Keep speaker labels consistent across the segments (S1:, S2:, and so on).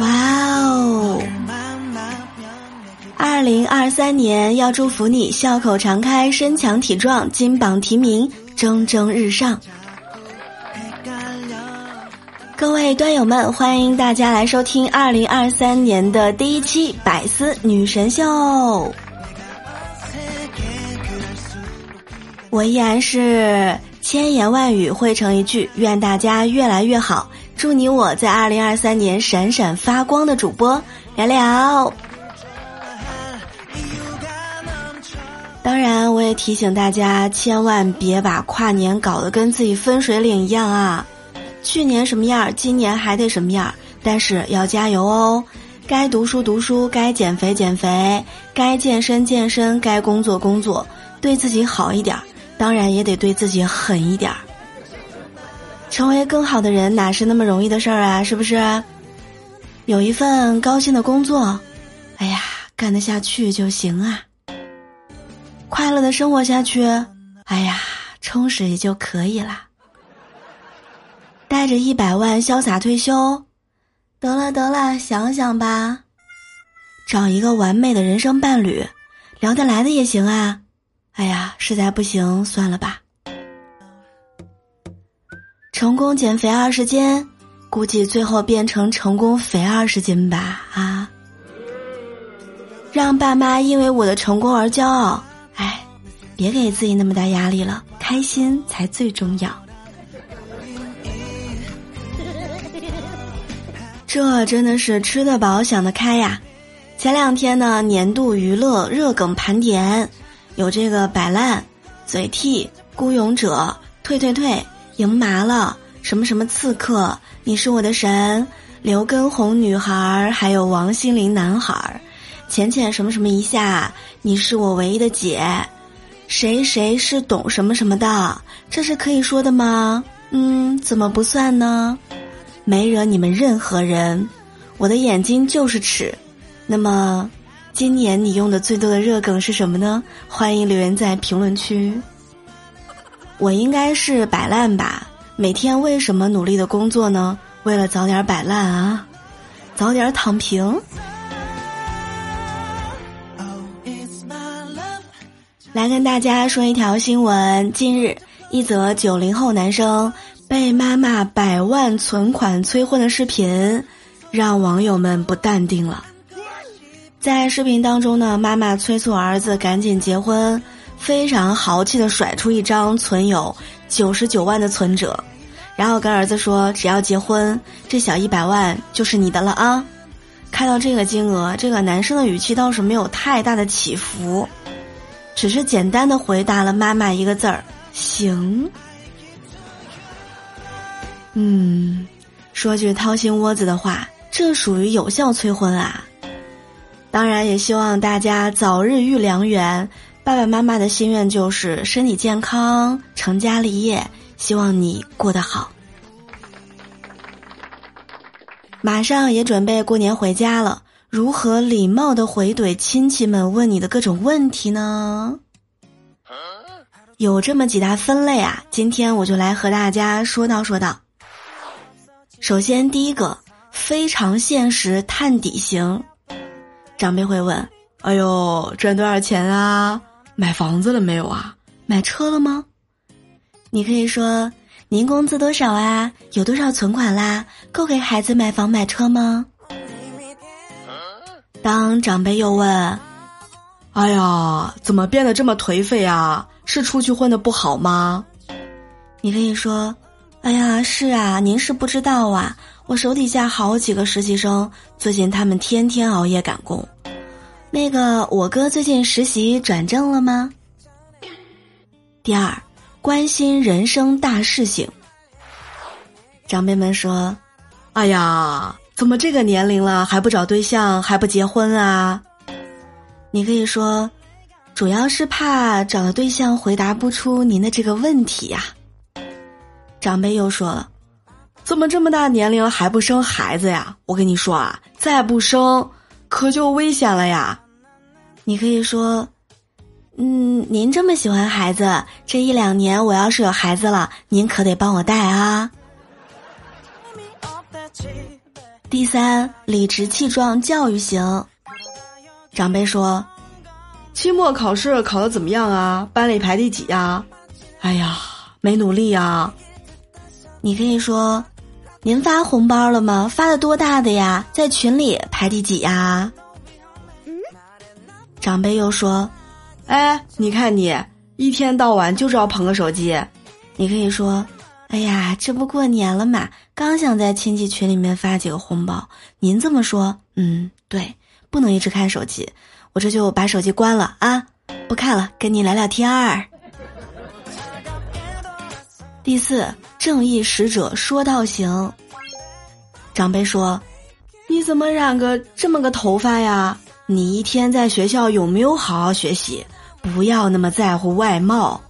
S1: 哇哦！二零二三年要祝福你笑口常开、身强体壮、金榜题名、蒸蒸日上。各位端友们，欢迎大家来收听二零二三年的第一期《百思女神秀》。我依然是千言万语汇成一句，愿大家越来越好，祝你我在二零二三年闪闪发光的主播聊聊。当然，我也提醒大家，千万别把跨年搞得跟自己分水岭一样啊！去年什么样，今年还得什么样。但是要加油哦！该读书读书，该减肥减肥，该健身健身，该工作工作，对自己好一点。当然也得对自己狠一点儿。成为更好的人哪是那么容易的事儿啊？是不是？有一份高薪的工作，哎呀，干得下去就行啊。快乐的生活下去，哎呀，充实也就可以了。带着一百万潇洒退休，得了得了，想想吧。找一个完美的人生伴侣，聊得来的也行啊。哎呀，实在不行，算了吧。成功减肥二十斤，估计最后变成成功肥二十斤吧啊！让爸妈因为我的成功而骄傲，哎，别给自己那么大压力了，开心才最重要。这真的是吃得饱想得开呀！前两天呢，年度娱乐热梗盘点，有这个摆烂、嘴替、孤勇者、退退退、赢麻了、什么什么刺客、你是我的神、刘畊宏女孩，还有王心凌男孩，浅浅什么什么一下，你是我唯一的姐，谁谁是懂什么什么的，这是可以说的吗？嗯，怎么不算呢？没惹你们任何人，我的眼睛就是尺。那么，今年你用的最多的热梗是什么呢？欢迎留言在评论区。我应该是摆烂吧？每天为什么努力的工作呢？为了早点摆烂啊，早点躺平。来跟大家说一条新闻：近日，一则九零后男生。被妈妈百万存款催婚的视频，让网友们不淡定了。在视频当中呢，妈妈催促儿子赶紧结婚，非常豪气的甩出一张存有九十九万的存折，然后跟儿子说：“只要结婚，这小一百万就是你的了啊！”看到这个金额，这个男生的语气倒是没有太大的起伏，只是简单的回答了妈妈一个字儿：“行。”嗯，说句掏心窝子的话，这属于有效催婚啊！当然，也希望大家早日遇良缘。爸爸妈妈的心愿就是身体健康、成家立业，希望你过得好。马上也准备过年回家了，如何礼貌的回怼亲戚们问你的各种问题呢？有这么几大分类啊，今天我就来和大家说道说道。首先，第一个非常现实探底型，长辈会问：“哎呦，赚多少钱啊？买房子了没有啊？买车了吗？”你可以说：“您工资多少啊？有多少存款啦？够给孩子买房买车吗？”当长辈又问：“哎呀，怎么变得这么颓废啊？是出去混的不好吗？”你可以说。哎呀，是啊，您是不知道啊，我手底下好几个实习生，最近他们天天熬夜赶工。那个，我哥最近实习转正了吗？第二，关心人生大事情。长辈们说：“哎呀，怎么这个年龄了还不找对象，还不结婚啊？”你可以说，主要是怕找了对象回答不出您的这个问题呀。长辈又说了：“怎么这么大年龄还不生孩子呀？我跟你说啊，再不生可就危险了呀！你可以说，嗯，您这么喜欢孩子，这一两年我要是有孩子了，您可得帮我带啊。”第三，理直气壮教育型。长辈说：“
S2: 期末考试考的怎么样啊？班里排第几呀？”哎呀，没努力呀。
S1: 你可以说：“您发红包了吗？发的多大的呀？在群里排第几呀？”长辈又说：“
S2: 哎，你看你一天到晚就知道捧个手机。”
S1: 你可以说：“哎呀，这不过年了嘛，刚想在亲戚群里面发几个红包。”您这么说，嗯，对。不能一直看手机，我这就把手机关了啊！不看了，跟你聊聊天儿。第四，正义使者说道行。长辈说：“
S2: 你怎么染个这么个头发呀？你一天在学校有没有好好学习？不要那么在乎外貌。”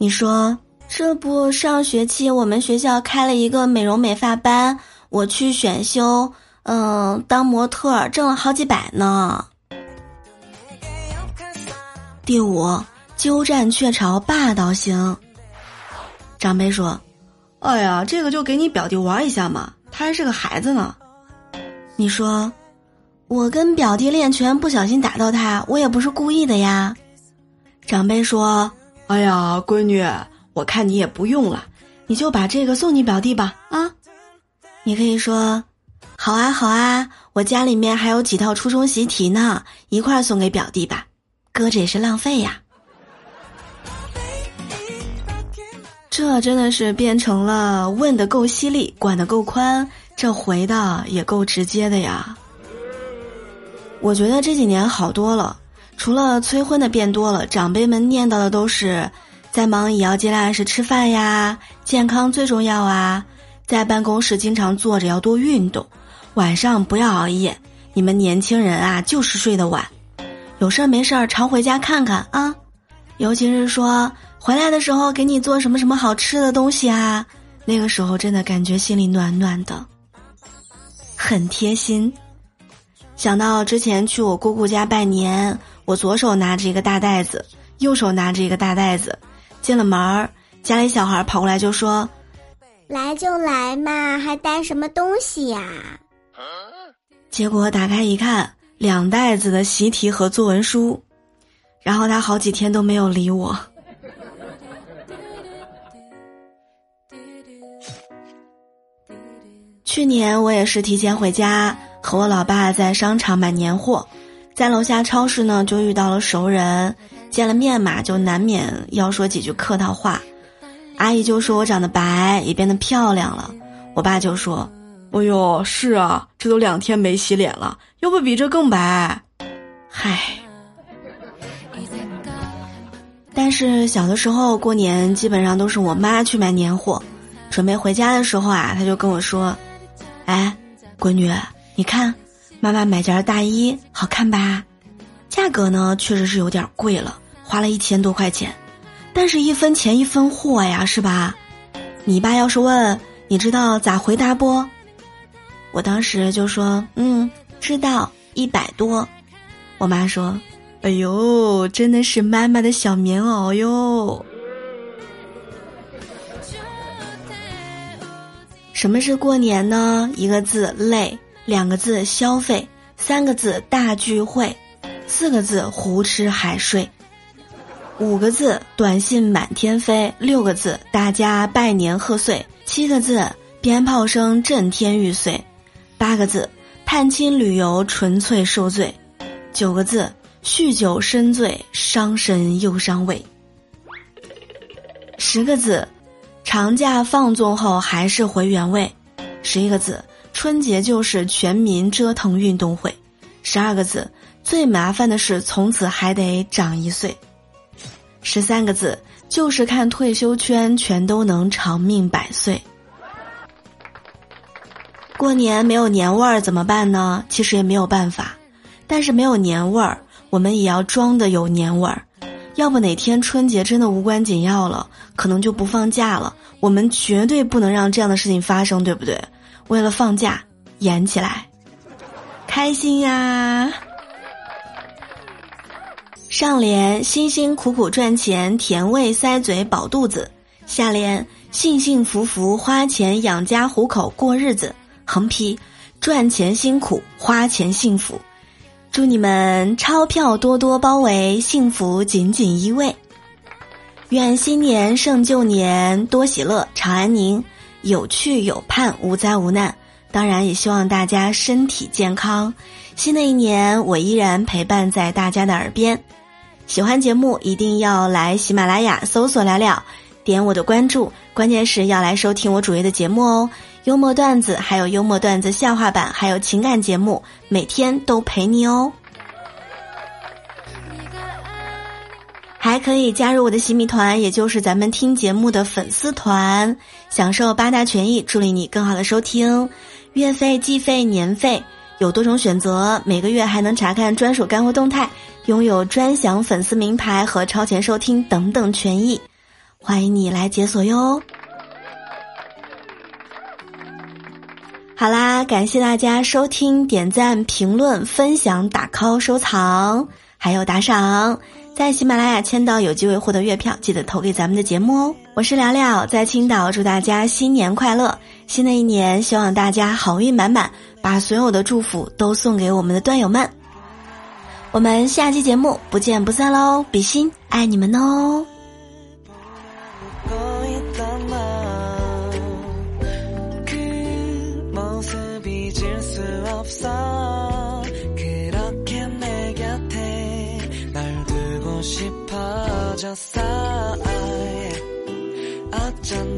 S1: 你说：“这不上学期我们学校开了一个美容美发班，我去选修。”嗯，当模特挣了好几百呢。第五，鸠占鹊巢霸道型。长辈说：“
S2: 哎呀，这个就给你表弟玩一下嘛，他还是个孩子呢。”
S1: 你说：“我跟表弟练拳不小心打到他，我也不是故意的呀。”长辈说：“
S2: 哎呀，闺女，我看你也不用了，你就把这个送你表弟吧。”啊，
S1: 你可以说。好啊，好啊，我家里面还有几套初中习题呢，一块儿送给表弟吧，搁着也是浪费呀。这真的是变成了问的够犀利，管的够宽，这回的也够直接的呀。我觉得这几年好多了，除了催婚的变多了，长辈们念叨的都是，在忙也要尽量按时吃饭呀，健康最重要啊，在办公室经常坐着要多运动。晚上不要熬夜，你们年轻人啊就是睡得晚，有事儿没事儿常回家看看啊，尤其是说回来的时候给你做什么什么好吃的东西啊，那个时候真的感觉心里暖暖的，很贴心。想到之前去我姑姑家拜年，我左手拿着一个大袋子，右手拿着一个大袋子，进了门儿，家里小孩跑过来就说：“
S3: 来就来嘛，还带什么东西呀？”
S1: 结果打开一看，两袋子的习题和作文书，然后他好几天都没有理我。去年我也是提前回家，和我老爸在商场买年货，在楼下超市呢就遇到了熟人，见了面嘛就难免要说几句客套话，阿姨就说我长得白，也变得漂亮了，我爸就说。
S2: 哎呦，是啊，这都两天没洗脸了，要不比这更白？
S1: 嗨。但是小的时候过年基本上都是我妈去买年货，准备回家的时候啊，她就跟我说：“哎，闺女，你看，妈妈买件大衣好看吧？价格呢确实是有点贵了，花了一千多块钱，但是一分钱一分货呀，是吧？你爸要是问，你知道咋回答不？”我当时就说：“嗯，知道一百多。”我妈说：“哎呦，真的是妈妈的小棉袄哟。”什么是过年呢？一个字累，两个字消费，三个字大聚会，四个字胡吃海睡，五个字短信满天飞，六个字大家拜年贺岁，七个字鞭炮声震天欲碎。八个字，探亲旅游纯粹受罪；九个字，酗酒深醉伤身又伤胃；十个字，长假放纵后还是回原位；十一个字，春节就是全民折腾运动会；十二个字，最麻烦的是从此还得长一岁；十三个字，就是看退休圈全都能长命百岁。过年没有年味儿怎么办呢？其实也没有办法，但是没有年味儿，我们也要装的有年味儿。要不哪天春节真的无关紧要了，可能就不放假了。我们绝对不能让这样的事情发生，对不对？为了放假，演起来，开心呀！上联辛辛苦苦赚钱，甜味塞嘴饱肚子；下联幸幸福福花钱养家糊口过日子。横批：赚钱辛苦，花钱幸福。祝你们钞票多多包围，幸福紧紧依偎。愿新年胜旧年，多喜乐，常安宁，有趣有盼，无灾无难。当然，也希望大家身体健康。新的一年，我依然陪伴在大家的耳边。喜欢节目，一定要来喜马拉雅搜索聊聊，点我的关注。关键是要来收听我主页的节目哦，幽默段子，还有幽默段子笑话版，还有情感节目，每天都陪你哦。还可以加入我的洗米团，也就是咱们听节目的粉丝团，享受八大权益，助力你更好的收听。月费、季费、年费有多种选择，每个月还能查看专属干货动态，拥有专享粉丝名牌和超前收听等等权益，欢迎你来解锁哟。好啦，感谢大家收听、点赞、评论、分享、打 call、收藏，还有打赏。在喜马拉雅签到有机会获得月票，记得投给咱们的节目哦。我是聊聊，在青岛，祝大家新年快乐！新的一年，希望大家好运满满，把所有的祝福都送给我们的段友们。我们下期节目不见不散喽！比心，爱你们哦！